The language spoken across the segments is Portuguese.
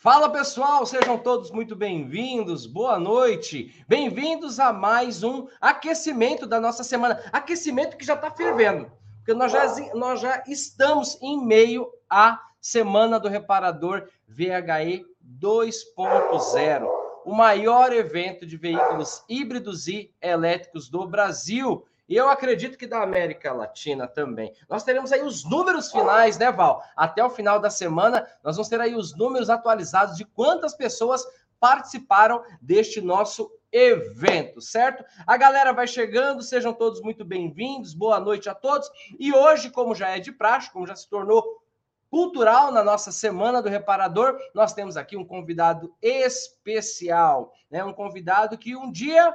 Fala pessoal, sejam todos muito bem-vindos, boa noite, bem-vindos a mais um aquecimento da nossa semana. Aquecimento que já está fervendo, porque nós já, nós já estamos em meio à Semana do Reparador VHE 2.0, o maior evento de veículos híbridos e elétricos do Brasil. E eu acredito que da América Latina também. Nós teremos aí os números finais, né, Val? Até o final da semana, nós vamos ter aí os números atualizados de quantas pessoas participaram deste nosso evento, certo? A galera vai chegando, sejam todos muito bem-vindos, boa noite a todos. E hoje, como já é de praxe, como já se tornou cultural na nossa semana do reparador, nós temos aqui um convidado especial, né? Um convidado que um dia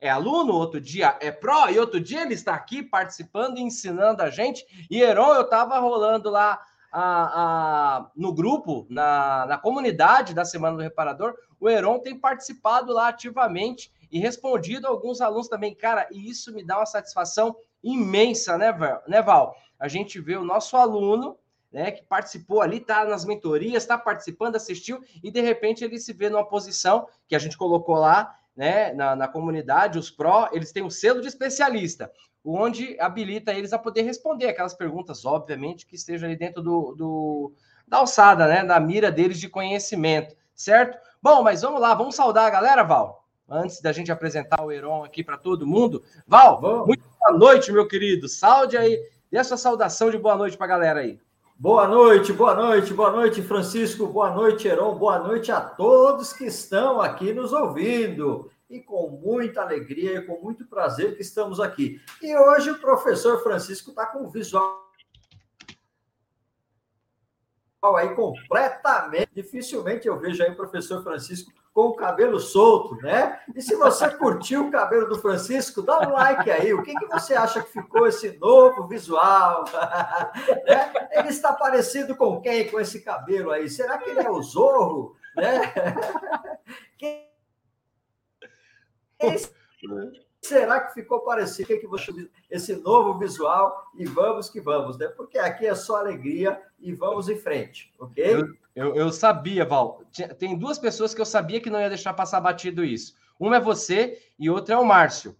é aluno, outro dia é pró, e outro dia ele está aqui participando e ensinando a gente. E Heron, eu estava rolando lá a, a, no grupo, na, na comunidade da Semana do Reparador, o Heron tem participado lá ativamente e respondido a alguns alunos também. Cara, e isso me dá uma satisfação imensa, né? Né, Val? A gente vê o nosso aluno, né, que participou ali, está nas mentorias, está participando, assistiu, e de repente ele se vê numa posição que a gente colocou lá, né, na, na comunidade, os pró, eles têm um selo de especialista, onde habilita eles a poder responder aquelas perguntas, obviamente, que estejam ali dentro do, do da alçada, né, da mira deles de conhecimento, certo? Bom, mas vamos lá, vamos saudar a galera, Val, antes da gente apresentar o Heron aqui para todo mundo. Val, vamos. muito boa noite, meu querido, salde aí, dê a sua saudação de boa noite para a galera aí. Boa noite, boa noite, boa noite, Francisco, boa noite, Heron, boa noite a todos que estão aqui nos ouvindo. E com muita alegria e com muito prazer que estamos aqui. E hoje o professor Francisco está com um visual aí completamente. Dificilmente eu vejo aí o professor Francisco com o cabelo solto, né? E se você curtiu o cabelo do Francisco, dá um like aí. O que, que você acha que ficou esse novo visual? né? Ele está parecido com quem com esse cabelo aí? Será que ele é o Zorro? Né? Quem será que ficou parecido? que, que você esse novo visual? E vamos que vamos, né? Porque aqui é só alegria e vamos em frente, ok? Eu, eu, eu sabia, Val. Tem duas pessoas que eu sabia que não ia deixar passar batido isso. Uma é você e outra é o Márcio.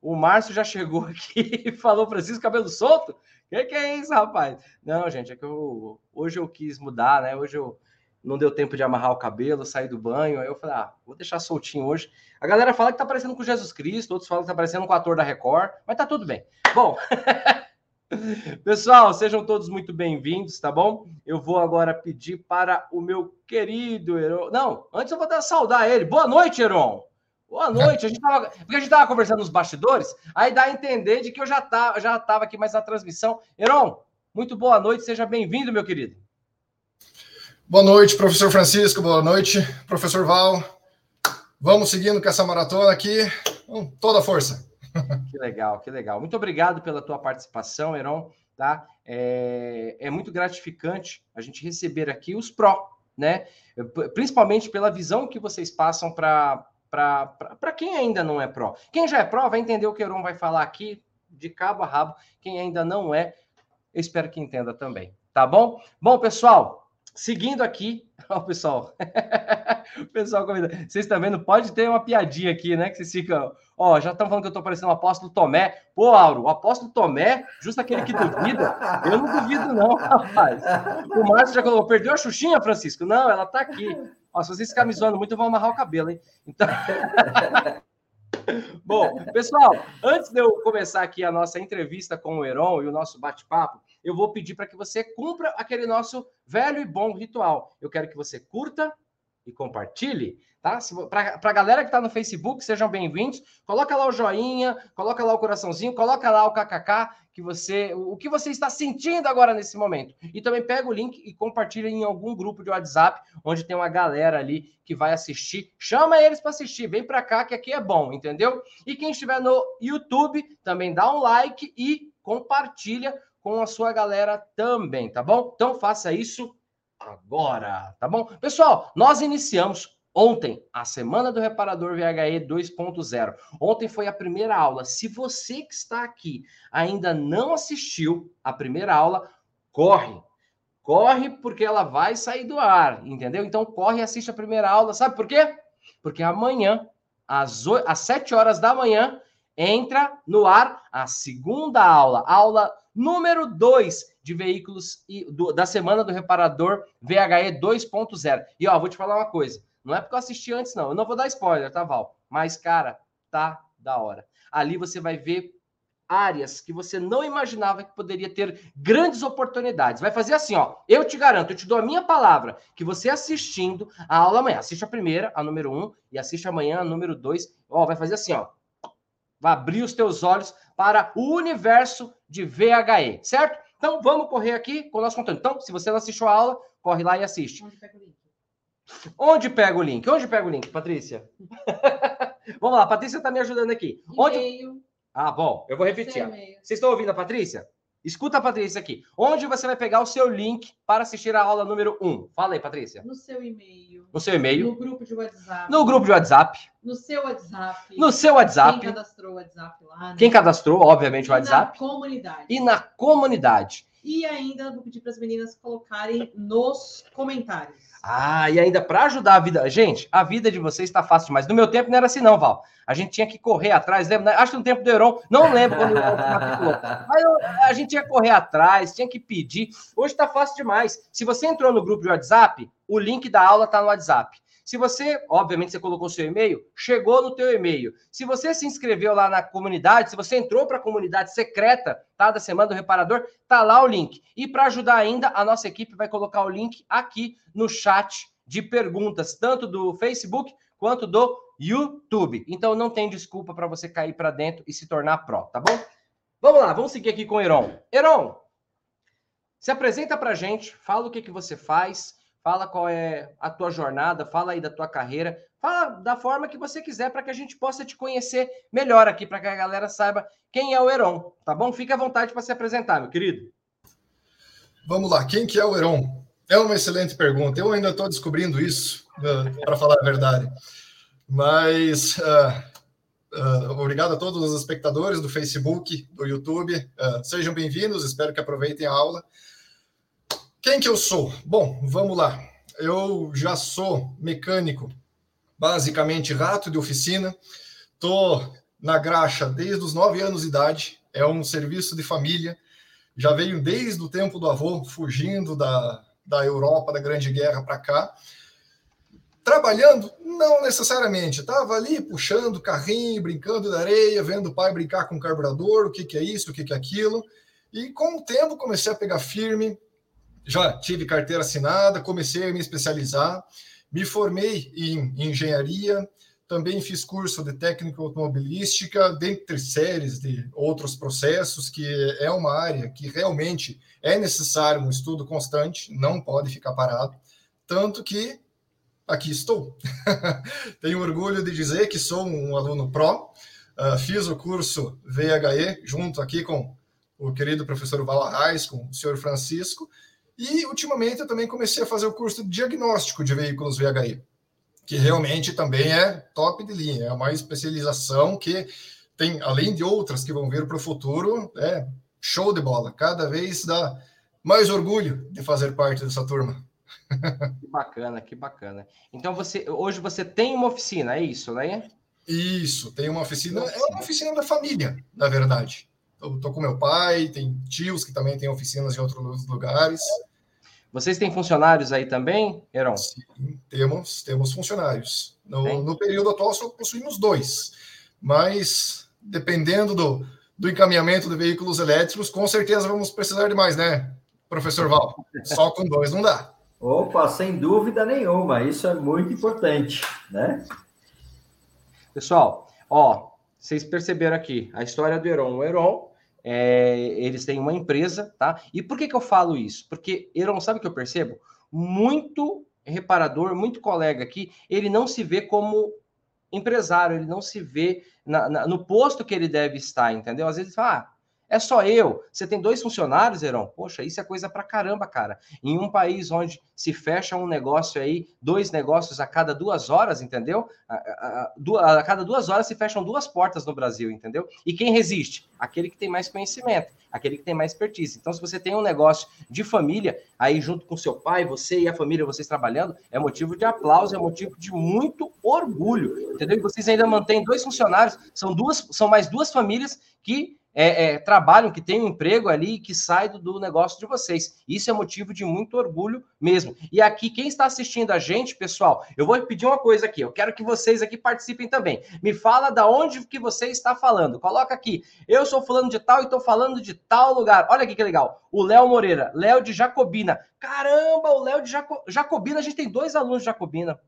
O Márcio já chegou aqui e falou, Francisco, cabelo solto? O que, que, é isso, rapaz? Não, gente, é que eu, hoje eu quis mudar, né? Hoje eu não deu tempo de amarrar o cabelo, sair do banho. Aí eu falei, ah, vou deixar soltinho hoje. A galera fala que tá parecendo com Jesus Cristo, outros falam que tá parecendo com o ator da Record, mas tá tudo bem. Bom, pessoal, sejam todos muito bem-vindos, tá bom? Eu vou agora pedir para o meu querido Heron. Não, antes eu vou dar saudar ele. Boa noite, Heron. Boa noite. A gente tava, porque a gente tava conversando nos bastidores, aí dá a entender de que eu já tá, já tava aqui mais na transmissão. Heron, muito boa noite, seja bem-vindo, meu querido. Boa noite, professor Francisco. Boa noite, professor Val. Vamos seguindo com essa maratona aqui, com toda a força. Que legal, que legal. Muito obrigado pela tua participação, Heron. Tá? É, é muito gratificante a gente receber aqui os pró, né? Principalmente pela visão que vocês passam para para quem ainda não é pró. Quem já é pró vai entender o que o Heron vai falar aqui de cabo a rabo. Quem ainda não é, espero que entenda também. Tá bom? Bom, pessoal, Seguindo aqui, ó, pessoal. o pessoal convida. Vocês estão vendo? Pode ter uma piadinha aqui, né? Que vocês ficam. Ó, já estão falando que eu estou parecendo o apóstolo Tomé. Pô, Auro, o apóstolo Tomé, justo aquele que duvida. Eu não duvido, não, rapaz. O Márcio já colocou, perdeu a Xuxinha, Francisco? Não, ela está aqui. Ó, se vocês ficarem zoando muito, eu vou amarrar o cabelo, hein? Então. Bom, pessoal, antes de eu começar aqui a nossa entrevista com o Heron e o nosso bate-papo, eu vou pedir para que você cumpra aquele nosso velho e bom ritual. Eu quero que você curta e compartilhe, tá? Para a galera que está no Facebook, sejam bem-vindos. Coloca lá o joinha, coloca lá o coraçãozinho, coloca lá o kkk que você, o que você está sentindo agora nesse momento. E também pega o link e compartilha em algum grupo de WhatsApp, onde tem uma galera ali que vai assistir. Chama eles para assistir, vem para cá que aqui é bom, entendeu? E quem estiver no YouTube, também dá um like e compartilha com a sua galera também, tá bom? Então faça isso agora, tá bom? Pessoal, nós iniciamos ontem a semana do reparador VHE 2.0. Ontem foi a primeira aula. Se você que está aqui ainda não assistiu a primeira aula, corre. Corre porque ela vai sair do ar, entendeu? Então corre e assiste a primeira aula. Sabe por quê? Porque amanhã, às, 8, às 7 horas da manhã, entra no ar a segunda aula, aula número 2 de veículos e, do, da semana do reparador VHE 2.0. E ó, vou te falar uma coisa. Não é porque eu assisti antes, não. Eu não vou dar spoiler, tá, Val? Mas, cara, tá da hora. Ali você vai ver áreas que você não imaginava que poderia ter grandes oportunidades. Vai fazer assim, ó. Eu te garanto, eu te dou a minha palavra, que você assistindo a aula amanhã, assiste a primeira, a número um, e assiste amanhã a número dois. Ó, vai fazer assim, ó. Vai abrir os teus olhos para o universo de VHE, certo? Então, vamos correr aqui com o nosso conteúdo. Então, se você não assistiu a aula, corre lá e assiste. Onde pega o link? Onde pega o link? Onde pega o link, Patrícia? vamos lá, a Patrícia está me ajudando aqui. Onde... Ah, bom, eu vou repetir. Vocês estão ouvindo a Patrícia? Escuta Patrícia aqui. Onde você vai pegar o seu link para assistir a aula número 1? Fala aí, Patrícia. No seu e-mail. No seu e-mail. No grupo de WhatsApp. No grupo de WhatsApp. No seu WhatsApp. No seu WhatsApp. Quem cadastrou o WhatsApp lá. Né? Quem cadastrou, obviamente, o WhatsApp. Na comunidade. E na comunidade. E ainda vou pedir para as meninas colocarem nos comentários. Ah, e ainda para ajudar a vida. Gente, a vida de vocês está fácil demais. No meu tempo não era assim, não, Val. A gente tinha que correr atrás. Lembra? Acho que no tempo do Heron, não lembro quando. Mas a gente tinha que correr atrás, tinha que pedir. Hoje está fácil demais. Se você entrou no grupo de WhatsApp, o link da aula está no WhatsApp. Se você, obviamente, você colocou seu e-mail, chegou no teu e-mail. Se você se inscreveu lá na comunidade, se você entrou para a comunidade secreta, tá, da Semana do Reparador, tá lá o link. E para ajudar ainda, a nossa equipe vai colocar o link aqui no chat de perguntas, tanto do Facebook quanto do YouTube. Então não tem desculpa para você cair para dentro e se tornar pró, tá bom? Vamos lá, vamos seguir aqui com o Heron. Heron, se apresenta para gente, fala o que, que você faz, fala qual é a tua jornada, fala aí da tua carreira, fala da forma que você quiser para que a gente possa te conhecer melhor aqui, para que a galera saiba quem é o Heron, tá bom? Fique à vontade para se apresentar, meu querido. Vamos lá, quem que é o Heron? É uma excelente pergunta. Eu ainda estou descobrindo isso, uh, para falar a verdade. Mas uh, uh, obrigado a todos os espectadores do Facebook, do YouTube. sejam bem-vindos, espero que aproveitem a aula. Quem que eu sou? Bom, vamos lá. Eu já sou mecânico, basicamente rato de oficina. Tô na graxa desde os nove anos de idade. É um serviço de família. Já veio desde o tempo do avô, fugindo da, da Europa, da Grande Guerra para cá. Trabalhando? Não necessariamente. Estava ali puxando carrinho, brincando da areia, vendo o pai brincar com o carburador, o que, que é isso, o que, que é aquilo. E com o tempo comecei a pegar firme, já tive carteira assinada, comecei a me especializar, me formei em engenharia, também fiz curso de técnica automobilística, dentre séries de outros processos, que é uma área que realmente é necessário um estudo constante, não pode ficar parado. Tanto que aqui estou. Tenho orgulho de dizer que sou um aluno pró, uh, fiz o curso VHE junto aqui com o querido professor Vala com o senhor Francisco, e, ultimamente, eu também comecei a fazer o curso de diagnóstico de veículos VHI, que realmente também é top de linha, é uma especialização que tem, além de outras que vão vir para o futuro, é show de bola. Cada vez dá mais orgulho de fazer parte dessa turma. Que bacana, que bacana. Então, você hoje você tem uma oficina, é isso, né? Isso, tem uma oficina, é uma oficina da família, na verdade. Eu tô com meu pai, tem tios que também têm oficinas em outros lugares. Vocês têm funcionários aí também, Heron? Sim, temos, temos funcionários. No, no, período atual só possuímos dois, mas dependendo do, do encaminhamento de veículos elétricos, com certeza vamos precisar de mais, né, professor Val? Só com dois não dá. Opa, sem dúvida nenhuma, isso é muito importante, né? Pessoal, ó, vocês perceberam aqui a história do Heron. O Heron é, eles têm uma empresa, tá? E por que, que eu falo isso? Porque, Heron, sabe o que eu percebo? Muito reparador, muito colega aqui, ele não se vê como empresário, ele não se vê na, na, no posto que ele deve estar, entendeu? Às vezes fala, ah, É só eu. Você tem dois funcionários, Heron? Poxa, isso é coisa pra caramba, cara. Em um país onde se fecha um negócio aí, dois negócios a cada duas horas, entendeu? A, a, a, a cada duas horas se fecham duas portas no Brasil, entendeu? E quem resiste? Aquele que tem mais conhecimento, aquele que tem mais expertise. Então, se você tem um negócio de família, aí junto com seu pai, você e a família, vocês trabalhando, é motivo de aplauso, é motivo de muito orgulho, entendeu? E vocês ainda mantêm dois funcionários, são duas, são mais duas famílias que é, é, trabalham, que têm um emprego ali, que sai do, do, negócio de vocês. Isso é motivo de muito orgulho mesmo. E aqui, quem está assistindo a gente, pessoal, eu vou pedir uma coisa aqui. Eu quero que vocês aqui participem também. Me fala da onde que você está falando. Coloca aqui. Eu sou falando de tal e estou falando de tal lugar. Olha aqui que legal. O Léo Moreira, Léo de Jacobina. Caramba, o Léo de Jaco... Jacobina, a gente tem dois alunos de Jacobina.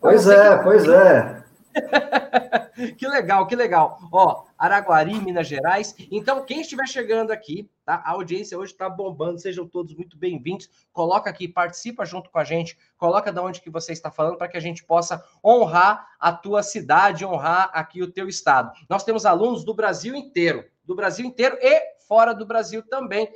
Pois é, pois é. que legal, que legal. Ó, Araguari, Minas Gerais. Então, quem estiver chegando aqui, tá? A audiência hoje está bombando. Sejam todos muito bem-vindos. Coloca aqui, participa junto com a gente. Coloca de onde que você está falando para que a gente possa honrar a tua cidade, honrar aqui o teu estado. Nós temos alunos do Brasil inteiro, do Brasil inteiro e fora do Brasil também.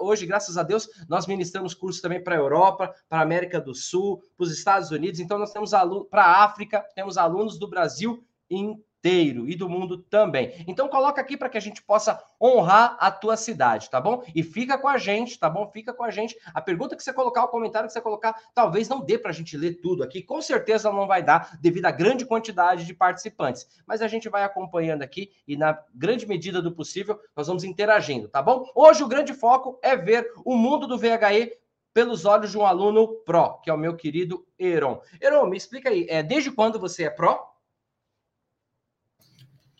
Hoje, graças a Deus, nós ministramos cursos também para a Europa, para a América do Sul, para os Estados Unidos. Então, nós temos alunos para a África, temos alunos do Brasil inteiro inteiro e do mundo também. Então coloca aqui para que a gente possa honrar a tua cidade, tá bom? E fica com a gente, tá bom? Fica com a gente. A pergunta que você colocar, o comentário que você colocar, talvez não dê para a gente ler tudo aqui. Com certeza não vai dar, devido à grande quantidade de participantes. Mas a gente vai acompanhando aqui e na grande medida do possível nós vamos interagindo, tá bom? Hoje o grande foco é ver o mundo do VHE pelos olhos de um aluno pró, que é o meu querido Heron. Heron, me explica aí, é, desde quando você é pró?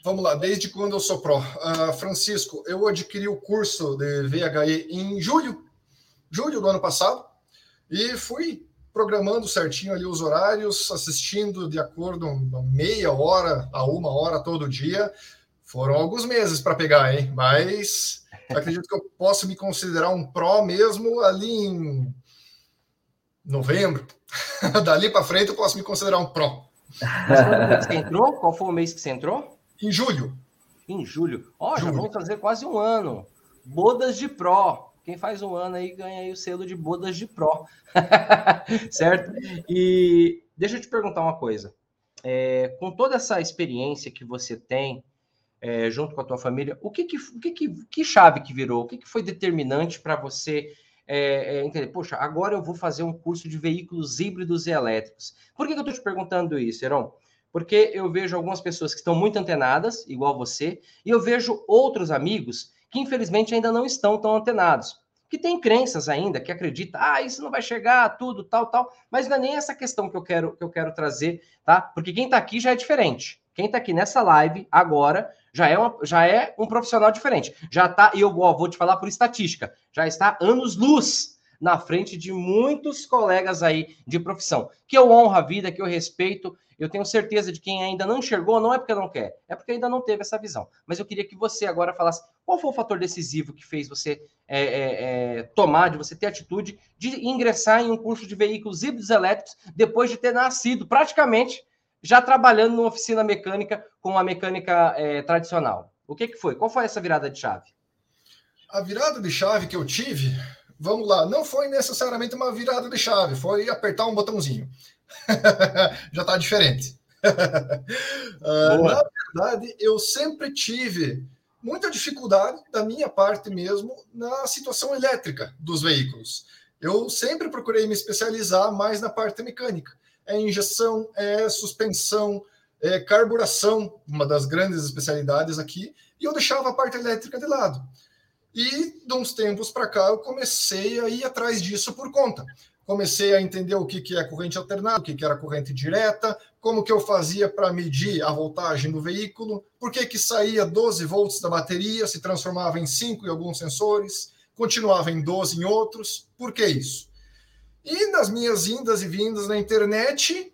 Vamos lá, desde quando eu sou pró? Uh, Francisco, eu adquiri o curso de VHE em julho, julho do ano passado, e fui programando certinho ali os horários, assistindo de acordo meia hora a uma hora todo dia. Foram alguns meses para pegar, hein? Mas acredito que eu posso me considerar um pró mesmo ali em novembro. Dali para frente eu posso me considerar um pró. Mas quando você entrou? Qual foi o mês que você entrou? Em julho. Em julho. Ó, oh, já vamos fazer quase um ano. Bodas de Pro. Quem faz um ano aí ganha aí o selo de Bodas de Pro. certo? E deixa eu te perguntar uma coisa. É, com toda essa experiência que você tem é, junto com a tua família, o que que, o que, que, que chave que virou? O que, que foi determinante para você é, é, entender? Poxa, agora eu vou fazer um curso de veículos híbridos e elétricos. Por que, que eu estou te perguntando isso, Heron? Porque eu vejo algumas pessoas que estão muito antenadas, igual você, e eu vejo outros amigos que infelizmente ainda não estão tão antenados, que têm crenças ainda, que acreditam, ah, isso não vai chegar, tudo, tal, tal, mas não é nem essa questão que eu quero, que eu quero trazer, tá? Porque quem está aqui já é diferente. Quem está aqui nessa live agora já é, uma, já é um profissional diferente. Já está, e eu ó, vou te falar por estatística, já está anos-luz na frente de muitos colegas aí de profissão, que eu honro a vida, que eu respeito, eu tenho certeza de quem ainda não enxergou, não é porque não quer, é porque ainda não teve essa visão. Mas eu queria que você agora falasse qual foi o fator decisivo que fez você é, é, é, tomar, de você ter atitude de ingressar em um curso de veículos híbridos elétricos depois de ter nascido praticamente já trabalhando numa oficina mecânica com a mecânica é, tradicional. O que, que foi? Qual foi essa virada de chave? A virada de chave que eu tive, vamos lá, não foi necessariamente uma virada de chave, foi apertar um botãozinho. já está diferente. uh, na verdade, eu sempre tive muita dificuldade da minha parte mesmo na situação elétrica dos veículos. Eu sempre procurei me especializar mais na parte mecânica. É injeção, é suspensão, é carburação, uma das grandes especialidades aqui, e eu deixava a parte elétrica de lado. E de uns tempos para cá eu comecei a ir atrás disso por conta comecei a entender o que, que é corrente alternada, o que, que era corrente direta, como que eu fazia para medir a voltagem do veículo, por que, que saía 12 volts da bateria, se transformava em 5 em alguns sensores, continuava em 12 em outros, por que isso? E nas minhas indas e vindas na internet,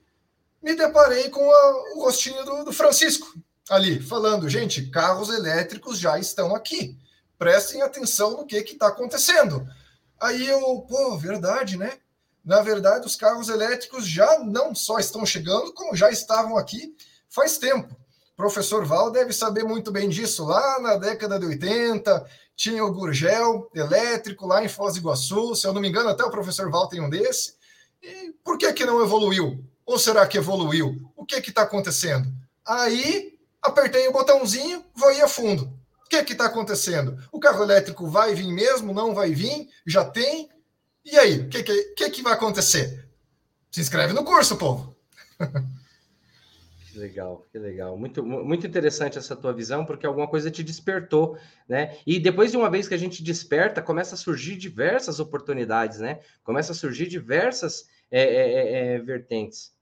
me deparei com a, o rostinho do, do Francisco ali, falando, gente, carros elétricos já estão aqui, prestem atenção no que está acontecendo. Aí eu, pô, verdade, né? Na verdade, os carros elétricos já não só estão chegando, como já estavam aqui faz tempo. O professor Val deve saber muito bem disso. Lá na década de 80, tinha o Gurgel elétrico lá em Foz do Iguaçu, se eu não me engano, até o professor Val tem um desse. E por que, que não evoluiu? Ou será que evoluiu? O que está acontecendo? Aí apertei o botãozinho, vou ir a fundo. O que está acontecendo? O carro elétrico vai vir mesmo? Não vai vir? Já tem? E aí? O que, que, que, vai acontecer? Se inscreve no curso, povo. Que legal, que legal. Muito, muito interessante essa tua visão, porque alguma coisa te despertou, né? E depois de uma vez que a gente desperta, começa a surgir diversas oportunidades, né? Começa a surgir diversas é, é, é, é vertentes.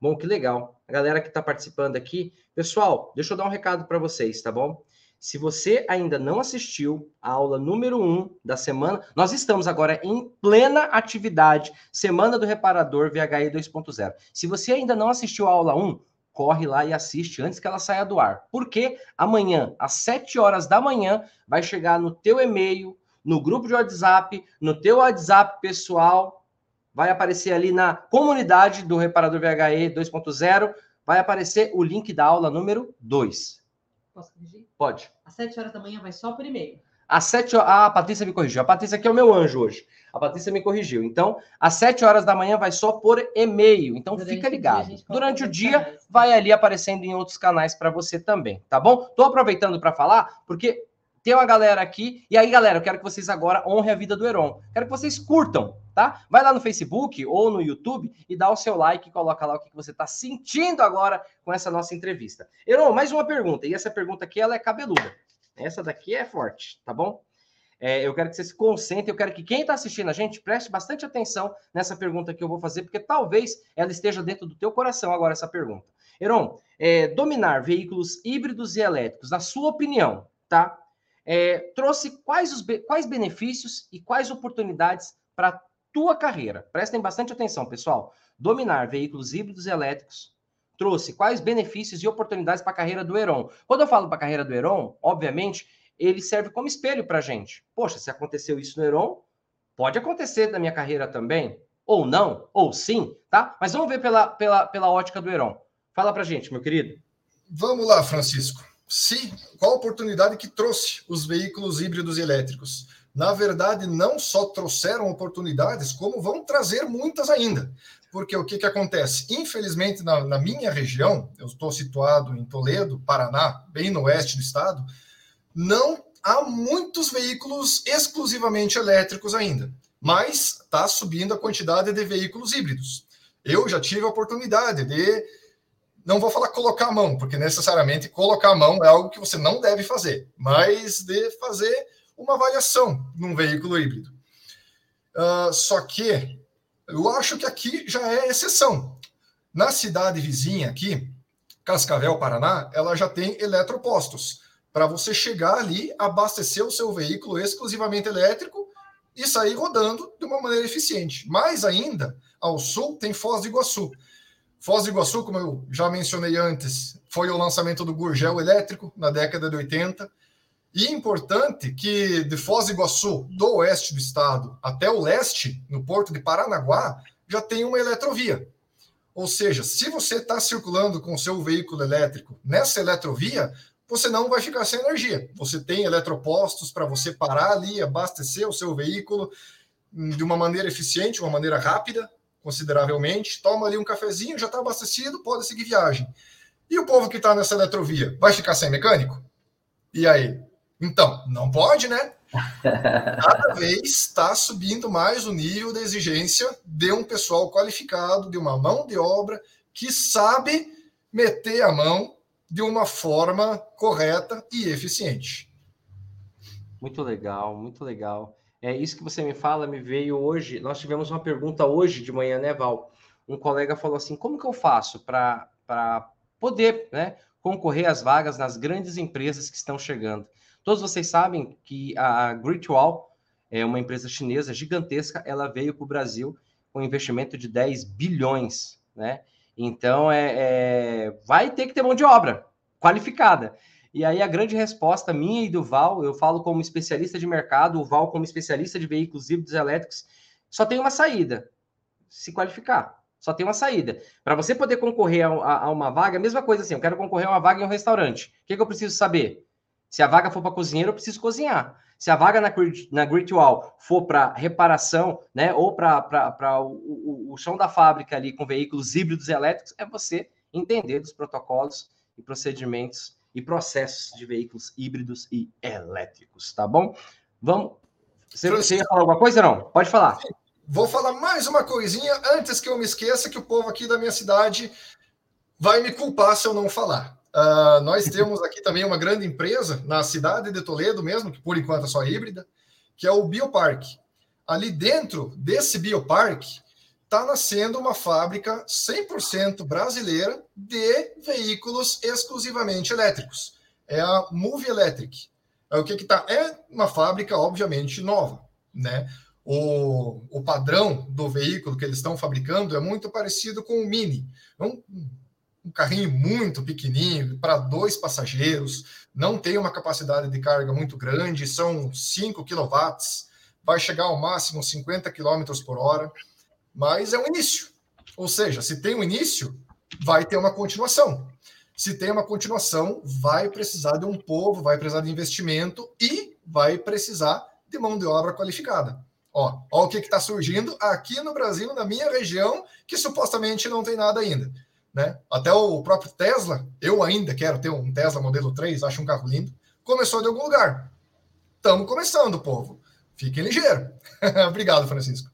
Bom, que legal. A galera que está participando aqui, pessoal, deixa eu dar um recado para vocês, tá bom? Se você ainda não assistiu a aula número 1 um da semana, nós estamos agora em plena atividade, Semana do Reparador VHE 2.0. Se você ainda não assistiu a aula 1, corre lá e assiste antes que ela saia do ar. Porque amanhã, às 7 horas da manhã, vai chegar no teu e-mail, no grupo de WhatsApp, no teu WhatsApp pessoal, vai aparecer ali na comunidade do Reparador VHE 2.0, vai aparecer o link da aula número 2. Posso corrigir? Pode. Às 7 horas da manhã vai só por e-mail. Às 7 horas. Ah, a Patrícia me corrigiu. A Patrícia aqui é o meu anjo hoje. A Patrícia me corrigiu. Então, às 7 horas da manhã vai só por e-mail. Então, Durante fica ligado. Durante o dia, vai ali aparecendo em outros canais para você também, tá bom? Tô aproveitando para falar, porque tem uma galera aqui. E aí, galera, eu quero que vocês agora honrem a vida do Heron. Quero que vocês curtam, tá? Vai lá no Facebook ou no YouTube e dá o seu like e coloca lá o que você está sentindo agora com essa nossa entrevista. Heron, mais uma pergunta. E essa pergunta aqui, ela é cabeluda. Essa daqui é forte, tá bom? É, eu quero que você se concentre, eu quero que quem está assistindo a gente preste bastante atenção nessa pergunta que eu vou fazer, porque talvez ela esteja dentro do teu coração agora, essa pergunta. Heron, é, dominar veículos híbridos e elétricos, na sua opinião, tá? É, trouxe quais, os, quais benefícios e quais oportunidades para a tua carreira? Prestem bastante atenção, pessoal. Dominar veículos híbridos e elétricos trouxe quais benefícios e oportunidades para a carreira do Heron. Quando eu falo para a carreira do Heron, obviamente, ele serve como espelho para a gente. Poxa, se aconteceu isso no Heron, pode acontecer na minha carreira também. Ou não, ou sim, tá? Mas vamos ver pela, pela, pela ótica do Heron. Fala para gente, meu querido. Vamos lá, Francisco. Se, qual a oportunidade que trouxe os veículos híbridos e elétricos? Na verdade, não só trouxeram oportunidades, como vão trazer muitas ainda. Porque o que, que acontece? Infelizmente, na, na minha região, eu estou situado em Toledo, Paraná, bem no oeste do estado, não há muitos veículos exclusivamente elétricos ainda, mas está subindo a quantidade de veículos híbridos. Eu já tive a oportunidade de, não vou falar colocar a mão, porque necessariamente colocar a mão é algo que você não deve fazer, mas de fazer uma avaliação num veículo híbrido. Uh, só que eu acho que aqui já é exceção. Na cidade vizinha aqui, Cascavel, Paraná, ela já tem eletropostos para você chegar ali, abastecer o seu veículo exclusivamente elétrico e sair rodando de uma maneira eficiente. Mais ainda, ao sul tem Foz do Iguaçu. Foz do Iguaçu, como eu já mencionei antes, foi o lançamento do Gurgel elétrico na década de 80. E importante que de Foz do Iguaçu, do oeste do estado, até o leste, no porto de Paranaguá, já tem uma eletrovia. Ou seja, se você está circulando com o seu veículo elétrico nessa eletrovia, você não vai ficar sem energia. Você tem eletropostos para você parar ali, abastecer o seu veículo de uma maneira eficiente, uma maneira rápida, consideravelmente. Toma ali um cafezinho, já está abastecido, pode seguir viagem. E o povo que está nessa eletrovia vai ficar sem mecânico? E aí? Então, não pode, né? Cada vez está subindo mais o nível de exigência de um pessoal qualificado, de uma mão de obra que sabe meter a mão de uma forma correta e eficiente. Muito legal, muito legal. É isso que você me fala, me veio hoje. Nós tivemos uma pergunta hoje de manhã, né, Val? Um colega falou assim: como que eu faço para poder né, concorrer às vagas nas grandes empresas que estão chegando? Todos vocês sabem que a Greatwall é uma empresa chinesa gigantesca, ela veio para o Brasil com um investimento de 10 bilhões, né? Então, é, é, vai ter que ter mão de obra qualificada. E aí, a grande resposta minha e do Val, eu falo como especialista de mercado, o Val como especialista de veículos híbridos elétricos, só tem uma saída: se qualificar. Só tem uma saída. Para você poder concorrer a, a, a, uma vaga, a mesma coisa assim, eu quero concorrer a uma vaga em um restaurante. O que, que eu preciso saber? Se a vaga for para cozinheiro, eu preciso cozinhar. Se a vaga na, na Great Wall for para reparação, né, ou para o, o, o chão da fábrica ali com veículos híbridos elétricos, é você entender dos protocolos e procedimentos e processos de veículos híbridos e elétricos, tá bom? Vamos. Você, você ia falar alguma coisa, não? Pode falar. Vou falar mais uma coisinha antes que eu me esqueça que o povo aqui da minha cidade vai me culpar se eu não falar. Uh, nós temos aqui também uma grande empresa na cidade de Toledo mesmo, que por enquanto é só híbrida, que é o Bioparque. Ali dentro desse Bioparque está nascendo uma fábrica 100% brasileira de veículos exclusivamente elétricos. É a Move Electric. É o que que tá? É uma fábrica obviamente nova, né? O, o padrão do veículo que eles estão fabricando é muito parecido com o Mini. É um, um carrinho muito pequenininho para dois passageiros, não tem uma capacidade de carga muito grande, são 5 kW, vai chegar ao máximo 50 km por hora, mas é um início. Ou seja, se tem um início, vai ter uma continuação. Se tem uma continuação, vai precisar de um povo, vai precisar de investimento e vai precisar de mão de obra qualificada. Ó, ó o que está surgindo aqui no Brasil, na minha região, que supostamente não tem nada ainda. Né? Até o próprio Tesla, eu ainda quero ter um Tesla modelo 3, acho um carro lindo, começou de algum lugar. Estamos começando, povo. Fiquem ligeiro. Obrigado, Francisco.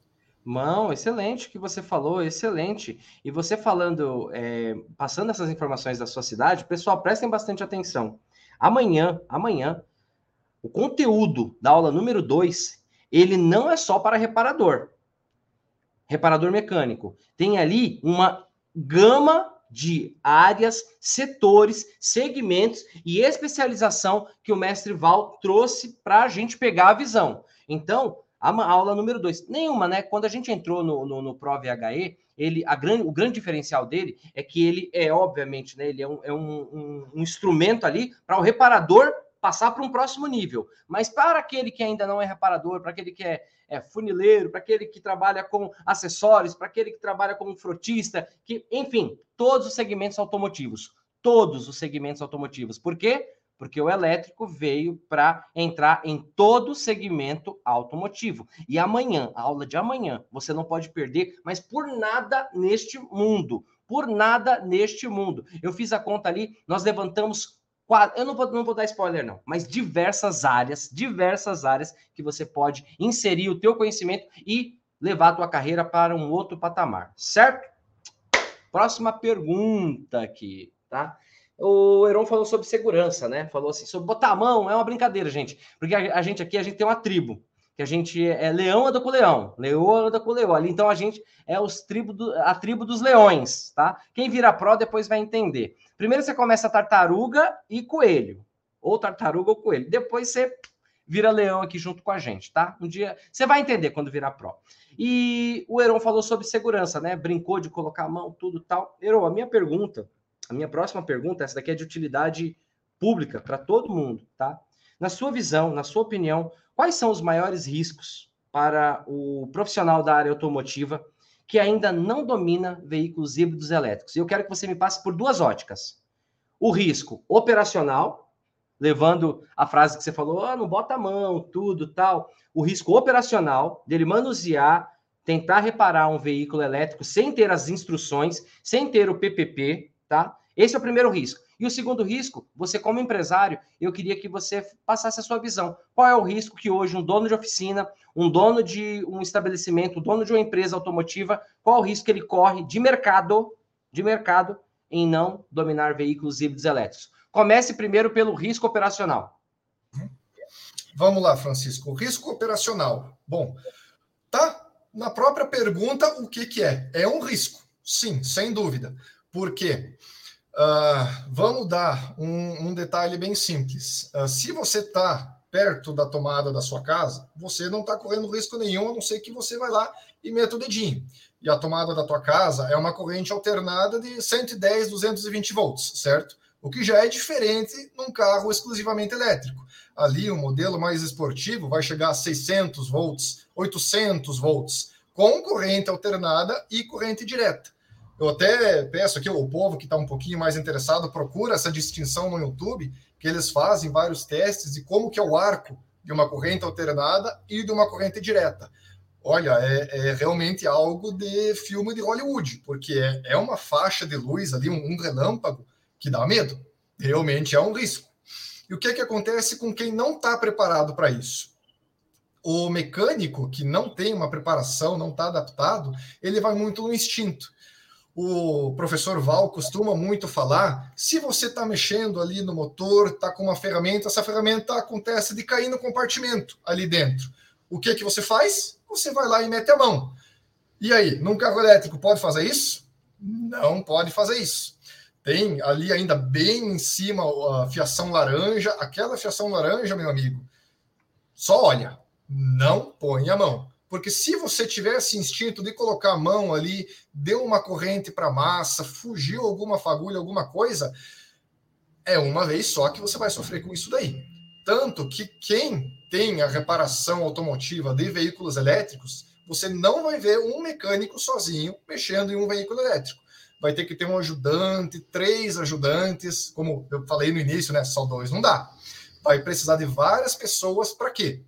Não, excelente o que você falou, excelente. E você falando, é, passando essas informações da sua cidade, pessoal, prestem bastante atenção. Amanhã, amanhã, o conteúdo da aula número 2 ele não é só para reparador. Reparador mecânico. Tem ali uma gama de áreas, setores, segmentos e especialização que o mestre Val trouxe para a gente pegar a visão. Então, a aula número dois, nenhuma, né? Quando a gente entrou no, no, no ProVHE, ele, a grande, o grande diferencial dele é que ele é, obviamente, né? Ele é um, é um, um, um instrumento ali para o reparador passar para um próximo nível. Mas para aquele que ainda não é reparador, para aquele que é, é funileiro, para aquele que trabalha com acessórios, para aquele que trabalha como frotista, que, enfim, todos os segmentos automotivos. Todos os segmentos automotivos. Por quê? Porque o elétrico veio para entrar em todo o segmento automotivo. E amanhã, a aula de amanhã, você não pode perder, mas por nada neste mundo. Por nada neste mundo. Eu fiz a conta ali, nós levantamos eu não vou, não vou dar spoiler, não, mas diversas áreas, diversas áreas que você pode inserir o teu conhecimento e levar a tua carreira para um outro patamar, certo? Próxima pergunta aqui, tá? O Heron falou sobre segurança, né? Falou assim, sobre botar a mão, é uma brincadeira, gente. Porque a, a gente aqui, a gente tem uma tribo que a gente é leão anda com leão, leoa anda com leoa. Ali, então a gente é os tribo do, a tribo dos leões, tá? Quem vira pró depois vai entender. Primeiro você começa tartaruga e coelho, ou tartaruga ou coelho. Depois você vira leão aqui junto com a gente, tá? Um dia você vai entender quando virar pró. E o Heron falou sobre segurança, né? Brincou de colocar a mão, tudo tal. Heron, a minha pergunta, a minha próxima pergunta, essa daqui é de utilidade pública para todo mundo, tá? Na sua visão, na sua opinião, Quais são os maiores riscos para o profissional da área automotiva que ainda não domina veículos híbridos elétricos? E eu quero que você me passe por duas óticas. O risco operacional, levando a frase que você falou, oh, não bota a mão, tudo, tal. O risco operacional dele manusear, tentar reparar um veículo elétrico sem ter as instruções, sem ter o PPP, tá? Esse é o primeiro risco. E o segundo risco, você como empresário, eu queria que você passasse a sua visão. Qual é o risco que hoje um dono de oficina, um dono de um estabelecimento, um dono de uma empresa automotiva, qual é o risco que ele corre de mercado, de mercado em não dominar veículos híbridos elétricos? Comece primeiro pelo risco operacional. Vamos lá, Francisco. O risco operacional. Bom, tá na própria pergunta o que, que é. É um risco, sim, sem dúvida. Por quê? Uh, vamos dar um, um, detalhe bem simples. Uh, se você está perto da tomada da sua casa, você não está correndo risco nenhum, a não ser que você vai lá e meta o dedinho. E a tomada da tua casa é uma corrente alternada de 110, 220 volts, certo? O que já é diferente num carro exclusivamente elétrico. Ali, o modelo mais esportivo vai chegar a 600 volts, 800 volts, com corrente alternada e corrente direta. Eu até peço aqui, o povo que está um pouquinho mais interessado, procura essa distinção no YouTube, que eles fazem vários testes de como que é o arco de uma corrente alternada e de uma corrente direta. Olha, é, é realmente algo de filme de Hollywood, porque é, é uma faixa de luz ali, um, um relâmpago, que dá medo. Realmente é um risco. E o que, é que acontece com quem não está preparado para isso? O mecânico que não tem uma preparação, não está adaptado, ele vai muito no instinto o professor Val costuma muito falar, se você está mexendo ali no motor, está com uma ferramenta, essa ferramenta acontece de cair no compartimento ali dentro. O que que você faz? Você vai lá e mete a mão. E aí, num carro elétrico pode fazer isso? Não pode fazer isso. Tem ali ainda bem em cima a fiação laranja, aquela fiação laranja, meu amigo, só olha, não põe a mão. Porque se você tivesse instinto de colocar a mão ali, deu uma corrente para a massa, fugiu alguma fagulha, alguma coisa, é uma vez só que você vai sofrer com isso daí. Tanto que quem tem a reparação automotiva de veículos elétricos, você não vai ver um mecânico sozinho mexendo em um veículo elétrico. Vai ter que ter um ajudante, três ajudantes, como eu falei no início, né? Só dois não dá. Vai precisar de várias pessoas para quê?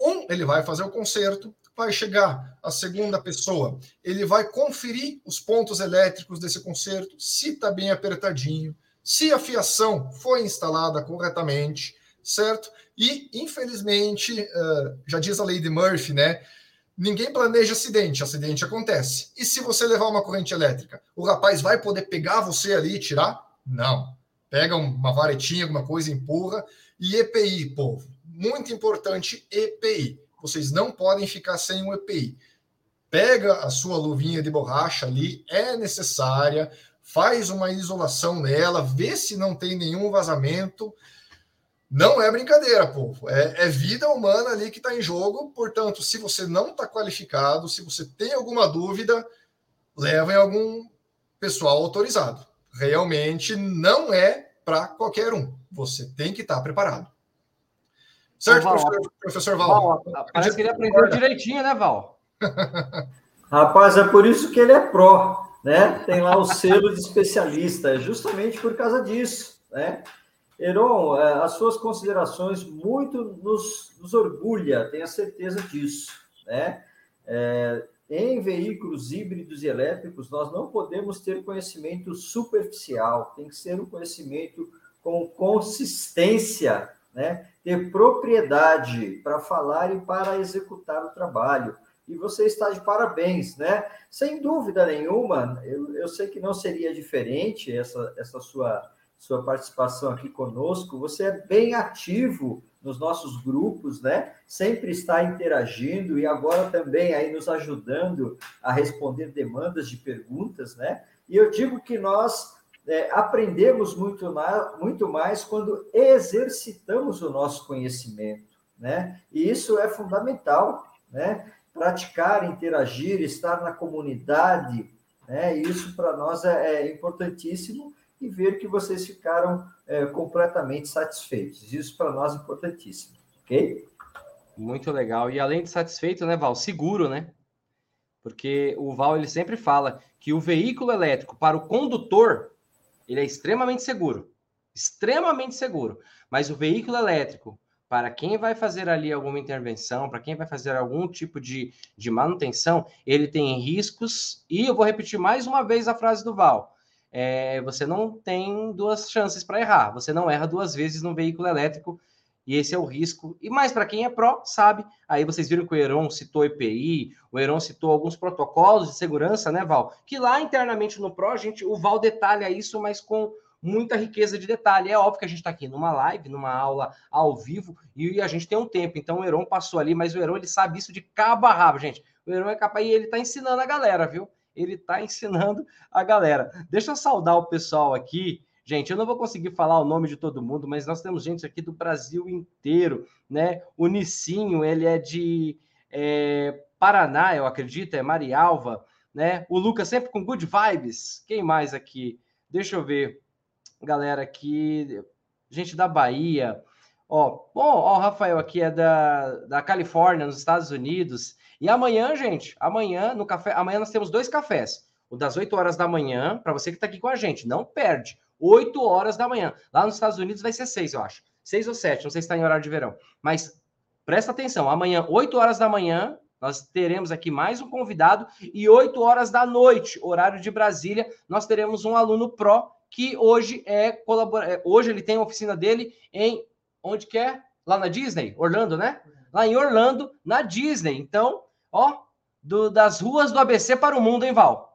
Um, ele vai fazer o conserto, vai chegar a segunda pessoa, ele vai conferir os pontos elétricos desse conserto, se está bem apertadinho, se a fiação foi instalada corretamente, certo? E, infelizmente, uh, já diz a lei de Murphy, né? Ninguém planeja acidente, acidente acontece. E se você levar uma corrente elétrica, o rapaz vai poder pegar você ali e tirar? Não. Pega uma varetinha, alguma coisa, empurra. E EPI, povo muito importante, EPI. Vocês não podem ficar sem um EPI. Pega a sua luvinha de borracha ali, é necessária, faz uma isolação nela, vê se não tem nenhum vazamento. Não é brincadeira, povo. É, é vida humana ali que está em jogo. Portanto, se você não está qualificado, se você tem alguma dúvida, leva em algum pessoal autorizado. Realmente não é para qualquer um. Você tem que estar tá preparado. Certo, Val, professor, professor Val? Val parece que ele aprendeu direitinho, né, Val? Rapaz, é por isso que ele é pró, né? Tem lá o selo de especialista, é justamente por causa disso, né? Heron, é, as suas considerações muito nos, nos orgulha, tenha certeza disso, né? É, em veículos híbridos e elétricos, nós não podemos ter conhecimento superficial, tem que ser um conhecimento com consistência, né? ter propriedade para falar e para executar o trabalho. E você está de parabéns, né? Sem dúvida nenhuma, eu, eu sei que não seria diferente essa, essa sua, sua participação aqui conosco. Você é bem ativo nos nossos grupos, né? Sempre está interagindo e agora também aí nos ajudando a responder demandas de perguntas, né? E eu digo que nós é, aprendemos muito mais, muito mais quando exercitamos o nosso conhecimento, né? E isso é fundamental, né? Praticar, interagir, estar na comunidade, né? Isso para nós é, é, importantíssimo e ver que vocês ficaram é, completamente satisfeitos. Isso para nós é importantíssimo, ok? Muito legal. E além de satisfeito, né, Val? Seguro, né? Porque o Val ele sempre fala que o veículo elétrico para o condutor ele é extremamente seguro. Extremamente seguro. Mas o veículo elétrico, para quem vai fazer ali alguma intervenção, para quem vai fazer algum tipo de, de manutenção, ele tem riscos. E eu vou repetir mais uma vez a frase do Val. É, você não tem duas chances para errar. Você não erra duas vezes no veículo elétrico e esse é o risco. E mais para quem é pró, sabe. Aí vocês viram que o Heron citou EPI, o Heron citou alguns protocolos de segurança, né, Val? Que lá internamente no pró, a gente, o Val detalha isso, mas com muita riqueza de detalhe. É óbvio que a gente está aqui numa live, numa aula ao vivo, e a gente tem um tempo. Então o Heron passou ali, mas o Heron ele sabe isso de cabo a rabo, gente. O Heron é capaz e ele está ensinando a galera, viu? Ele está ensinando a galera. Deixa eu saudar o pessoal aqui. Gente, eu não vou conseguir falar o nome de todo mundo, mas nós temos gente aqui do Brasil inteiro, né? O Nicinho, ele é de é, Paraná, eu acredito, é Marialva, né? O Lucas sempre com good vibes. Quem mais aqui? Deixa eu ver. Galera aqui, gente da Bahia. Ó, bom, ó, o Rafael aqui é da, da Califórnia, nos Estados Unidos. E amanhã, gente, amanhã no café, amanhã nós temos dois cafés. O das 8 horas da manhã, para você que está aqui com a gente, não perde. 8 horas da manhã. Lá nos Estados Unidos vai ser 6, eu acho. 6 ou 7, não sei se está em horário de verão. Mas presta atenção, amanhã, 8 horas da manhã, nós teremos aqui mais um convidado e 8 horas da noite, horário de Brasília, nós teremos um aluno pró que hoje é colabora... É, hoje ele tem a oficina dele em onde que é? Lá na Disney, Orlando, né? Lá em Orlando, na Disney. Então, ó, do, das ruas do ABC para o mundo, hein, Val?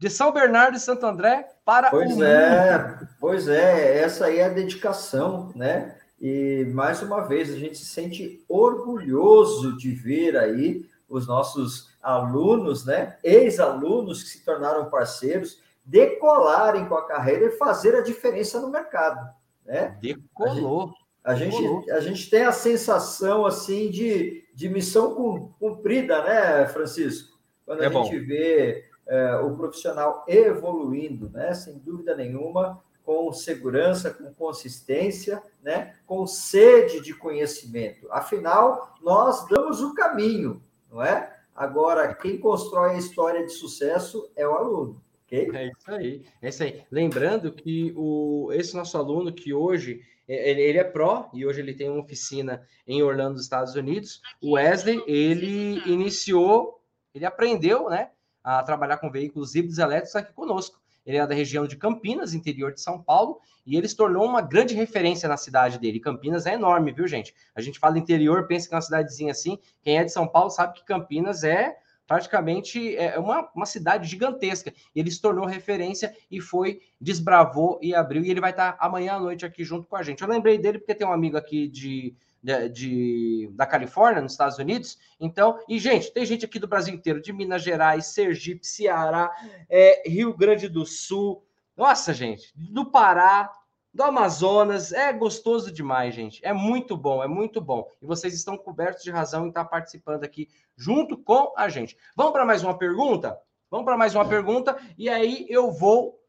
De São Bernardo e Santo André para pois o é, mundo. Pois é, essa aí é a dedicação, né? E mais uma vez a gente se sente orgulhoso de ver aí os nossos alunos, né? Ex-alunos que se tornaram parceiros, decolarem com a carreira e fazer a diferença no mercado, né? Decolou. A gente, a gente, a gente tem a sensação assim de, de missão cumprida, né, Francisco? Quando a É bom. gente vê é, o profissional evoluindo, né? Sem dúvida nenhuma, com segurança, com consistência, né? Com sede de conhecimento. Afinal, nós damos o caminho, não é? Agora, quem constrói a história de sucesso é o aluno? É isso aí, é isso aí. Lembrando que o, esse nosso aluno que hoje é, ele, ele é pró e hoje ele tem uma oficina em Orlando, Estados Unidos. O Wesley, ele iniciou, ele aprendeu, né, a trabalhar com veículos híbridos elétricos aqui conosco. Ele é da região de Campinas, interior de São Paulo, e ele se tornou uma grande referência na cidade dele. Campinas é enorme, viu, gente? A gente fala interior, pensa que é uma cidadezinha assim. Quem é de São Paulo sabe que Campinas é praticamente é uma, uma cidade gigantesca. Ele se tornou referência e foi, desbravou e abriu. E ele vai estar amanhã à noite aqui junto com a gente. Eu lembrei dele porque tem um amigo aqui de, de, de, da Califórnia, nos Estados Unidos. Então, e gente, tem gente aqui do Brasil inteiro, de Minas Gerais, Sergipe, Ceará, é, Rio Grande do Sul. Nossa, gente, do Pará, do Amazonas. É gostoso demais, gente. É muito bom, é muito bom. E vocês estão cobertos de razão em estar participando aqui junto com a gente. Vamos para mais uma pergunta? Vamos para mais uma pergunta e aí eu vou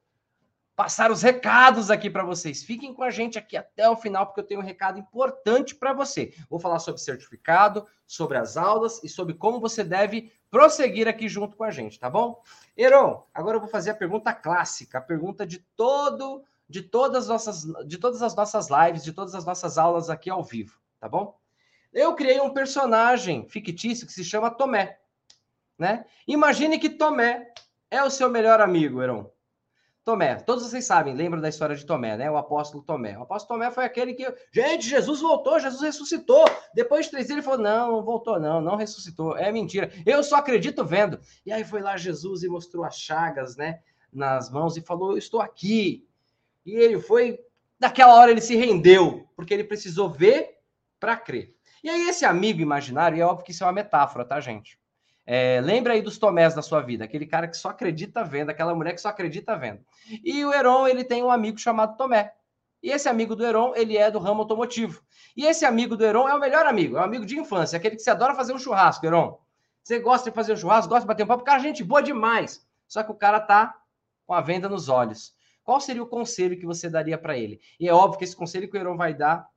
passar os recados aqui para vocês. Fiquem com a gente aqui até o final porque eu tenho um recado importante para você. Vou falar sobre certificado, sobre as aulas e sobre como você deve prosseguir aqui junto com a gente, tá bom? Heron, agora eu vou fazer a pergunta clássica, a pergunta de todo de todas as nossas de todas as nossas lives, de todas as nossas aulas aqui ao vivo, tá bom? Eu criei um personagem fictício que se chama Tomé, né? Imagine que Tomé é o seu melhor amigo, Heron. Tomé, todos vocês sabem, lembram da história de Tomé, né? O apóstolo Tomé. O apóstolo Tomé foi aquele que, gente, Jesus voltou, Jesus ressuscitou. Depois de três dias ele falou: não, não voltou, não, não ressuscitou. É mentira. Eu só acredito vendo. E aí foi lá Jesus e mostrou as chagas, né? Nas mãos e falou: estou aqui. E ele foi, naquela hora ele se rendeu, porque ele precisou ver para crer. E aí, esse amigo imaginário, é óbvio que isso é uma metáfora, tá, gente? É, lembra aí dos Tomés da sua vida, aquele cara que só acredita vendo, aquela mulher que só acredita vendo. E o Heron, ele tem um amigo chamado Tomé. E esse amigo do Heron, ele é do ramo automotivo. E esse amigo do Heron é o melhor amigo, é um amigo de infância, aquele que você adora fazer um churrasco, Heron. Você gosta de fazer um churrasco, gosta de bater um papo, cara, gente boa demais. Só que o cara tá com a venda nos olhos. Qual seria o conselho que você daria para ele? E é óbvio que esse conselho que o Heron vai dar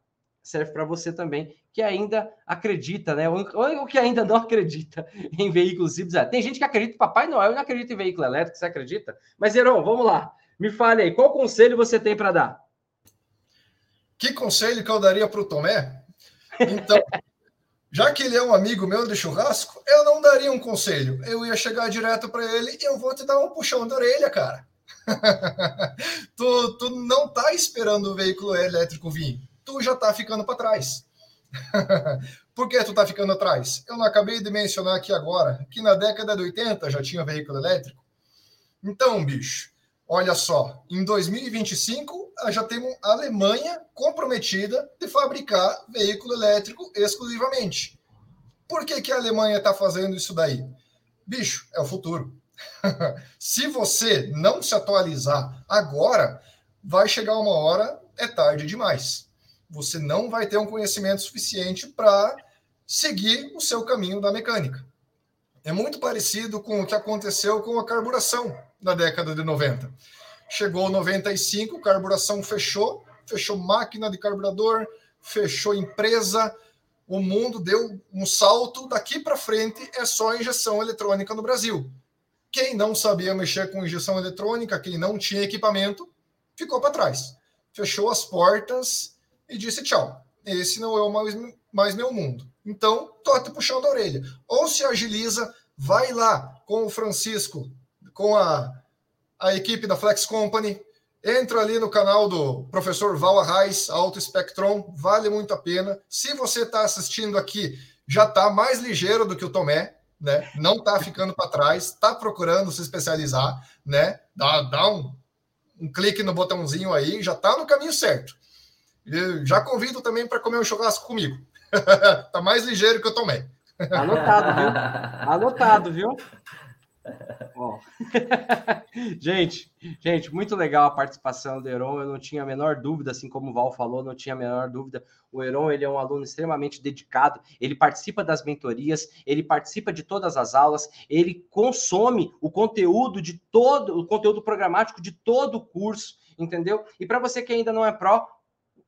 serve para você também, que ainda acredita, né? Ou que ainda não acredita em veículos híbridos. Tem gente que acredita em Papai Noel e não acredita em veículo elétrico, você acredita? Mas, Heron, vamos lá. Me fale aí, qual conselho você tem para dar? Que conselho que eu daria para o Tomé? Então, já que ele é um amigo meu de churrasco, eu não daria um conselho. Eu ia chegar direto para ele e eu vou te dar um puxão da orelha, cara. tu, tu não tá esperando o veículo elétrico vir tu já está ficando para trás. Por que tu está ficando atrás? Eu não acabei de mencionar aqui agora que na década de 80 já tinha veículo elétrico. Então, bicho, olha só, em 2025 já temos a Alemanha comprometida de fabricar veículo elétrico exclusivamente. Por que, que a Alemanha está fazendo isso daí? Bicho, é o futuro. se você não se atualizar agora, vai chegar uma hora, é tarde demais você não vai ter um conhecimento suficiente para seguir o seu caminho da mecânica. É muito parecido com o que aconteceu com a carburação na década de 90. Chegou 95, carburação fechou, fechou máquina de carburador, fechou empresa, o mundo deu um salto, daqui para frente é só injeção eletrônica no Brasil. Quem não sabia mexer com injeção eletrônica, quem não tinha equipamento, ficou para trás. Fechou as portas e disse tchau. esse não é o mais, mais meu mundo. Então, tô te puxando a orelha. Ou se agiliza, vai lá com o Francisco, com a, a equipe da Flex Company, entra ali no canal do professor Val Arraes, Auto Spectrum, vale muito a pena. Se você está assistindo aqui, já está mais ligeiro do que o Tomé, né? Não está ficando para trás, está procurando se especializar, né? Dá, dá um, um clique no botãozinho aí, já está no caminho certo. Já convido também para comer um churrasco comigo. tá mais ligeiro que eu tomei. Anotado, viu? Anotado, viu? gente, gente, muito legal a participação do Heron. Eu não tinha a menor dúvida, assim como o Val falou, não tinha a menor dúvida. O Heron ele é um aluno extremamente dedicado. Ele participa das mentorias, ele participa de todas as aulas, ele consome o conteúdo de todo, o conteúdo programático de todo o curso, entendeu? E para você que ainda não é pró,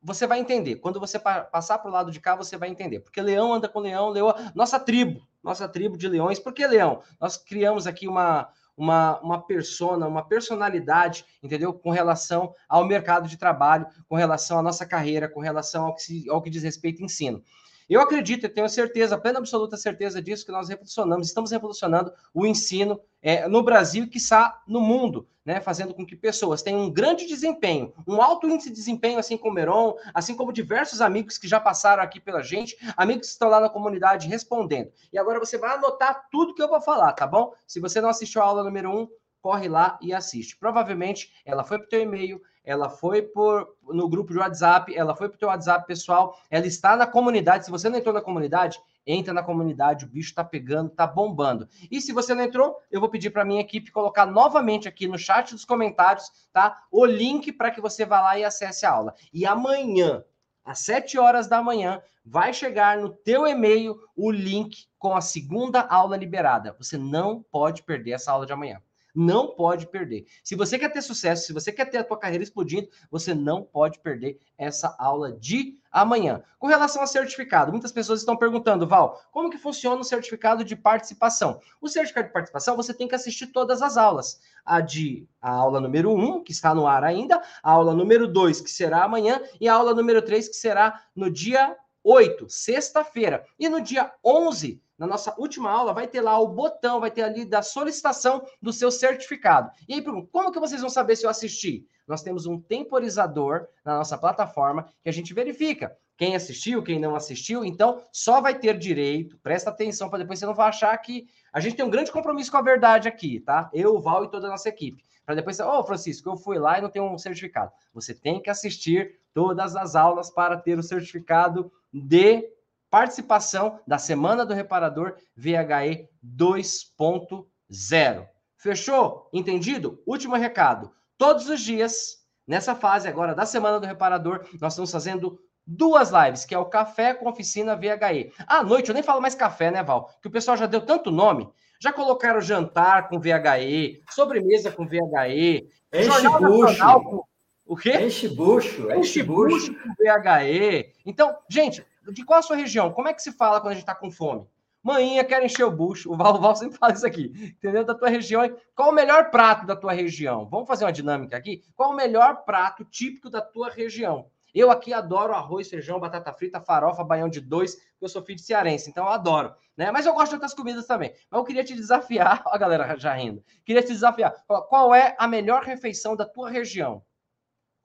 você vai entender. Quando você passar para o lado de cá, você vai entender. Porque leão anda com leão, leão, nossa tribo, nossa tribo de leões. Por que leão? Nós criamos aqui uma, uma, uma persona, uma personalidade, entendeu? Com relação ao mercado de trabalho, com relação à nossa carreira, com relação ao que, se, ao que diz respeito ao ensino. Eu acredito, eu tenho certeza, plena absoluta certeza disso, que nós revolucionamos, estamos revolucionando o ensino é, no Brasil e, quiçá, no mundo, né? Fazendo com que pessoas tenham um grande desempenho, um alto índice de desempenho, assim como o Meron, assim como diversos amigos que já passaram aqui pela gente, amigos que estão lá na comunidade respondendo. E agora você vai anotar tudo que eu vou falar, tá bom? Se você não assistiu a aula número 1, um, corre lá e assiste. Provavelmente ela foi para o teu e-mail, ela foi por, no grupo de WhatsApp, ela foi para o teu WhatsApp pessoal, ela está na comunidade. Se você não entrou na comunidade, entra na comunidade, o bicho está pegando, está bombando. E se você não entrou, eu vou pedir para minha equipe colocar novamente aqui no chat dos comentários, tá? O link para que você vá lá e acesse a aula. E amanhã, às 7 horas da manhã, vai chegar no teu e-mail o link com a segunda aula liberada. Você não pode perder essa aula de amanhã não pode perder. Se você quer ter sucesso, se você quer ter a tua carreira explodindo, você não pode perder essa aula de amanhã. Com relação ao certificado, muitas pessoas estão perguntando, Val, como que funciona o certificado de participação? O certificado de participação, você tem que assistir todas as aulas. A de a aula número 1, que está no ar ainda, a aula número 2, que será amanhã, e a aula número 3, que será no dia 8, sexta-feira. E no dia 11, na nossa última aula, vai ter lá o botão, vai ter ali da solicitação do seu certificado. E aí, como que vocês vão saber se eu assisti? Nós temos um temporizador na nossa plataforma que a gente verifica quem assistiu, quem não assistiu. Então, só vai ter direito, presta atenção para depois você não vai achar que a gente tem um grande compromisso com a verdade aqui, tá? Eu, o Val e toda a nossa equipe. Para depois, ô oh, Francisco, eu fui lá e não tenho um certificado. Você tem que assistir todas as aulas para ter o certificado de participação da Semana do Reparador VHE 2.0. Fechou? Entendido? Último recado. Todos os dias, nessa fase agora da Semana do Reparador, nós estamos fazendo duas lives, que é o Café com Oficina VHE. À noite, eu nem falo mais café, né, Val? Que o pessoal já deu tanto nome. Já colocaram jantar com VHE, sobremesa com VHE, Enche Jornal bucho. Com... O quê? Enche bucho. Enche, enche bucho com VHE. Então, gente, de qual a sua região? Como é que se fala quando a gente está com fome? Manhinha quer encher o bucho. O Val, o Val sempre fala isso aqui. Entendeu? Da tua região. Qual o melhor prato da tua região? Vamos fazer uma dinâmica aqui? Qual o melhor prato típico da tua região? Eu aqui adoro arroz, feijão, batata frita, farofa, baião de dois, eu sou filho de cearense, então eu adoro, né? Mas eu gosto de outras comidas também. Mas eu queria te desafiar, a galera já rindo. Queria te desafiar. Qual é a melhor refeição da tua região?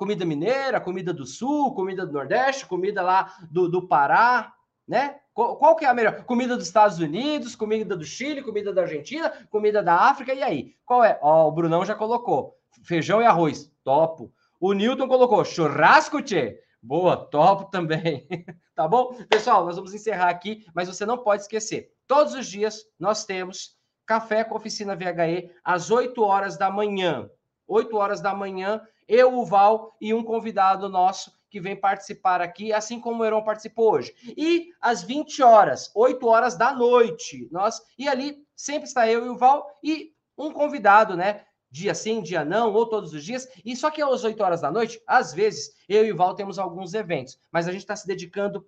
Comida mineira, comida do sul, comida do Nordeste, comida lá do, do Pará, né? Qual, qual, que é a melhor? Comida dos Estados Unidos, comida do Chile, comida da Argentina, comida da África, e aí? Qual é? Ó, o Brunão já colocou. Feijão e arroz, topo. O Newton colocou churrasco, tchê. Boa, topo também. tá bom? Pessoal, nós vamos encerrar aqui, mas você não pode esquecer. Todos os dias nós temos café com oficina VHE às 8 horas da manhã. 8 horas da manhã eu, o Val e um convidado nosso que vem participar aqui, assim como o Heron participou hoje. E às 20 horas, 8 horas da noite, nós e ali sempre está eu e o Val e um convidado, né? Dia sim, dia não, ou todos os dias. E só que às 8 horas da noite, às vezes, eu e o Val temos alguns eventos, mas a gente está se dedicando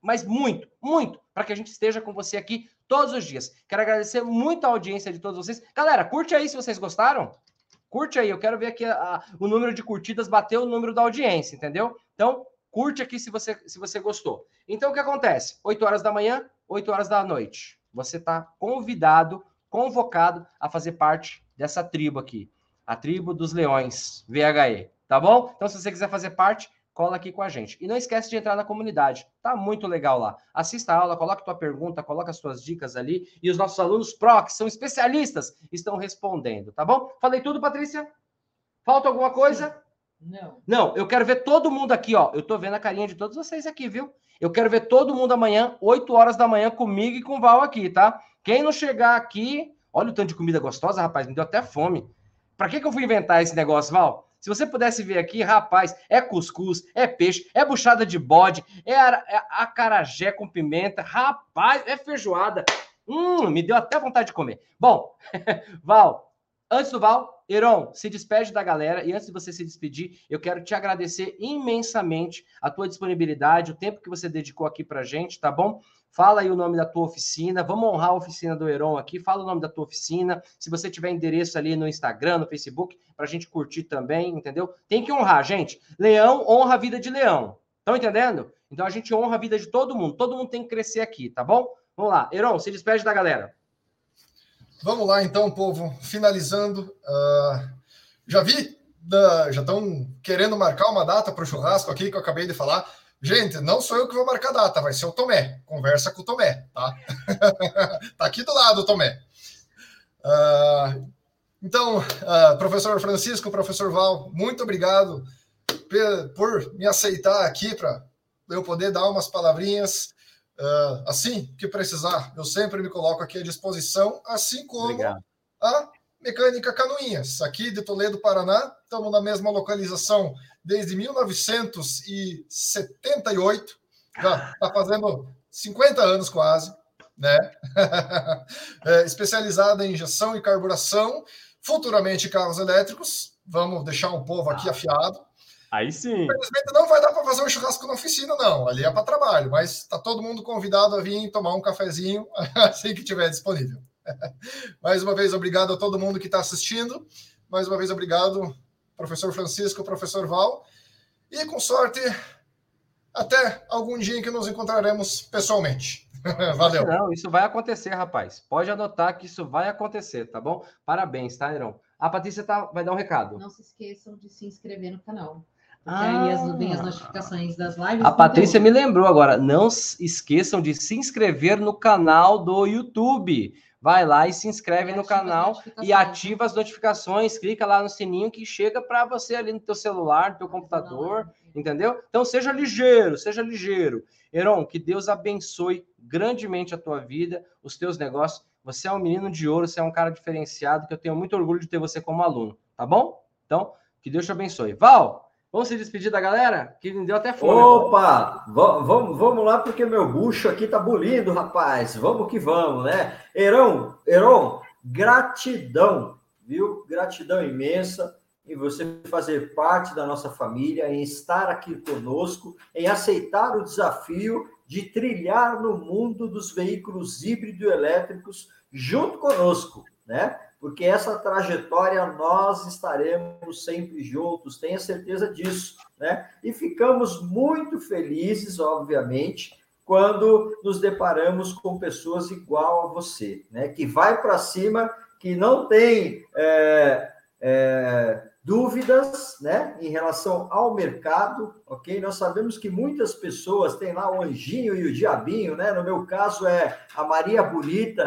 mas muito, muito, para que a gente esteja com você aqui todos os dias. Quero agradecer muito a audiência de todos vocês. Galera, curte aí se vocês gostaram. Curte aí, eu quero ver aqui a, a, o número de curtidas bater o número da audiência, entendeu? Então, Curte aqui se você, se você gostou. Então, o que acontece? 8 horas da manhã, 8 horas da noite. Você está convidado, convocado a fazer parte dessa tribo aqui. A tribo dos leões, VHE. Tá bom? Então, se você quiser fazer parte, cola aqui com a gente. E não esquece de entrar na comunidade. Tá muito legal lá. Assista a aula, coloque tua pergunta, coloque as suas dicas ali. E os nossos alunos PRO, que são especialistas, estão respondendo. Tá bom? Falei tudo, Patrícia? Falta alguma coisa? Sim. Não. Não, eu quero ver todo mundo aqui, ó. Eu tô vendo a carinha de todos vocês aqui, viu? Eu quero ver todo mundo amanhã, 8 horas da manhã, comigo e com o Val aqui, tá? Quem não chegar aqui, olha o tanto de comida gostosa, rapaz, me deu até fome. Pra que, que eu fui inventar esse negócio, Val? Se você pudesse ver aqui, rapaz, é cuscuz, é peixe, é buchada de bode, é, é acarajé com pimenta, rapaz, é feijoada. Hum, me deu até vontade de comer. Bom, Val, Antes do Val, Heron, se despede da galera e antes de você se despedir, eu quero te agradecer imensamente a tua disponibilidade, o tempo que você dedicou aqui pra gente, tá bom? Fala aí o nome da tua oficina, vamos honrar a oficina do Heron aqui, fala o nome da tua oficina, se você tiver endereço ali no Instagram, no Facebook, pra gente curtir também, entendeu? Tem que honrar, gente. Leão honra a vida de leão. Estão entendendo? Então a gente honra a vida de todo mundo, todo mundo tem que crescer aqui, tá bom? Vamos lá, Heron, se despede da galera. Vamos lá, então, povo. Finalizando. Uh, já vi, uh, já estão querendo marcar uma data para o churrasco aqui que eu acabei de falar. Gente, não sou eu que vou marcar a data, vai ser o Tomé. Conversa com o Tomé, tá? tá aqui do lado Tomé. Uh, então, uh, professor Francisco, professor Val, muito obrigado por me aceitar aqui para eu poder dar umas palavrinhas. Uh, assim que precisar, eu sempre me coloco aqui à disposição, assim como Obrigado. a Mecânica Canoinhas, aqui de Toledo, Paraná. Estamos na mesma localização desde 1978, já está fazendo 50 anos quase, né? é, especializada em injeção e carburação, futuramente carros elétricos. Vamos deixar um povo aqui ah. afiado. Aí sim. Infelizmente não vai dar para fazer um churrasco na oficina, não. Ali é para trabalho, mas está todo mundo convidado a vir tomar um cafezinho assim que tiver disponível. Mais uma vez, obrigado a todo mundo que está assistindo. Mais uma vez, obrigado, professor Francisco, professor Val. E com sorte, até algum dia em que nos encontraremos pessoalmente. Valeu. Não, isso vai acontecer, rapaz. Pode anotar que isso vai acontecer, tá bom? Parabéns, tá, Irão? A Patrícia tá, vai dar um recado. Não se esqueçam de se inscrever no canal. Ah. Aí as, vem as notificações das lives. A Patrícia me lembrou agora. Não esqueçam de se inscrever no canal do YouTube. Vai lá e se inscreve e no canal e ativa as notificações. Clica lá no sininho que chega para você ali no teu celular, no teu computador, entendeu? Então seja ligeiro, seja ligeiro. Heron, que Deus abençoe grandemente a tua vida, os teus negócios. Você é um menino de ouro, você é um cara diferenciado, que eu tenho muito orgulho de ter você como aluno, tá bom? Então, que Deus te abençoe. Val, Vamos se despedir da galera? Que me deu até fome. Opa! Vamos, vamos lá, porque meu bucho aqui tá bolindo, rapaz. Vamos que vamos, né? Heron, Heron, gratidão, viu? Gratidão imensa em você fazer parte da nossa família, em estar aqui conosco, em aceitar o desafio de trilhar no mundo dos veículos híbrido elétricos junto conosco, né? Porque essa trajetória nós estaremos sempre juntos, tenha certeza disso, né? E ficamos muito felizes, obviamente, quando nos deparamos com pessoas igual a você, né? Que vai para cima, que não tem é, é, dúvidas né, em relação ao mercado, ok? Nós sabemos que muitas pessoas têm lá o anjinho e o diabinho, né? No meu caso é a Maria Bonita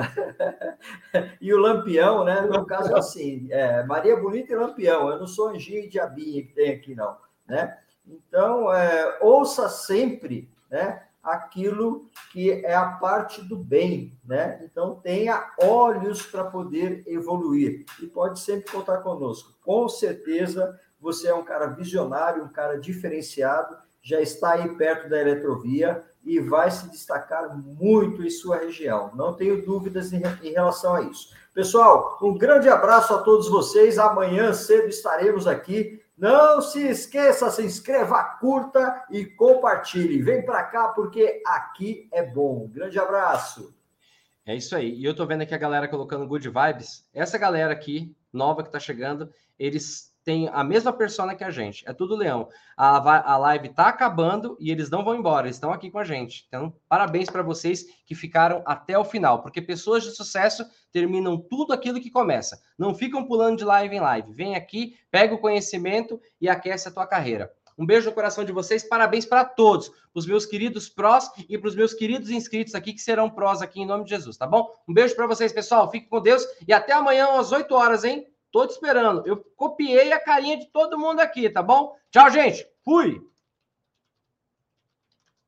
e o Lampião, né? No meu caso é assim, é Maria Bonita e Lampião. Eu não sou anjinho e diabinho que tem aqui, não, né? Então, é, ouça sempre, né? Aquilo que é a parte do bem, né? Então tenha olhos para poder evoluir e pode sempre contar conosco. Com certeza você é um cara visionário, um cara diferenciado, já está aí perto da eletrovia e vai se destacar muito em sua região. Não tenho dúvidas em, relação a isso. Pessoal, um grande abraço a todos vocês. Amanhã cedo estaremos aqui não se esqueça, se inscreva, curta e compartilhe. Vem para cá porque aqui é bom. grande abraço. É isso aí. E eu tô vendo aqui a galera colocando good vibes. Essa galera aqui, nova que tá chegando, eles tem a mesma persona que a gente. É tudo leão. A, a live tá acabando e eles não vão embora, eles estão aqui com a gente. Então, parabéns para vocês que ficaram até o final, porque pessoas de sucesso terminam tudo aquilo que começa. Não ficam pulando de live em live. Vem aqui, pega o conhecimento e aquece a tua carreira. Um beijo no coração de vocês, parabéns para todos, os meus queridos prós e para os meus queridos inscritos aqui que serão prós aqui em nome de Jesus, tá bom? Um beijo para vocês, pessoal. Fique com Deus e até amanhã às 8 horas, hein? Tô te esperando. Eu copiei a carinha de todo mundo aqui, tá bom? Tchau, gente. Fui.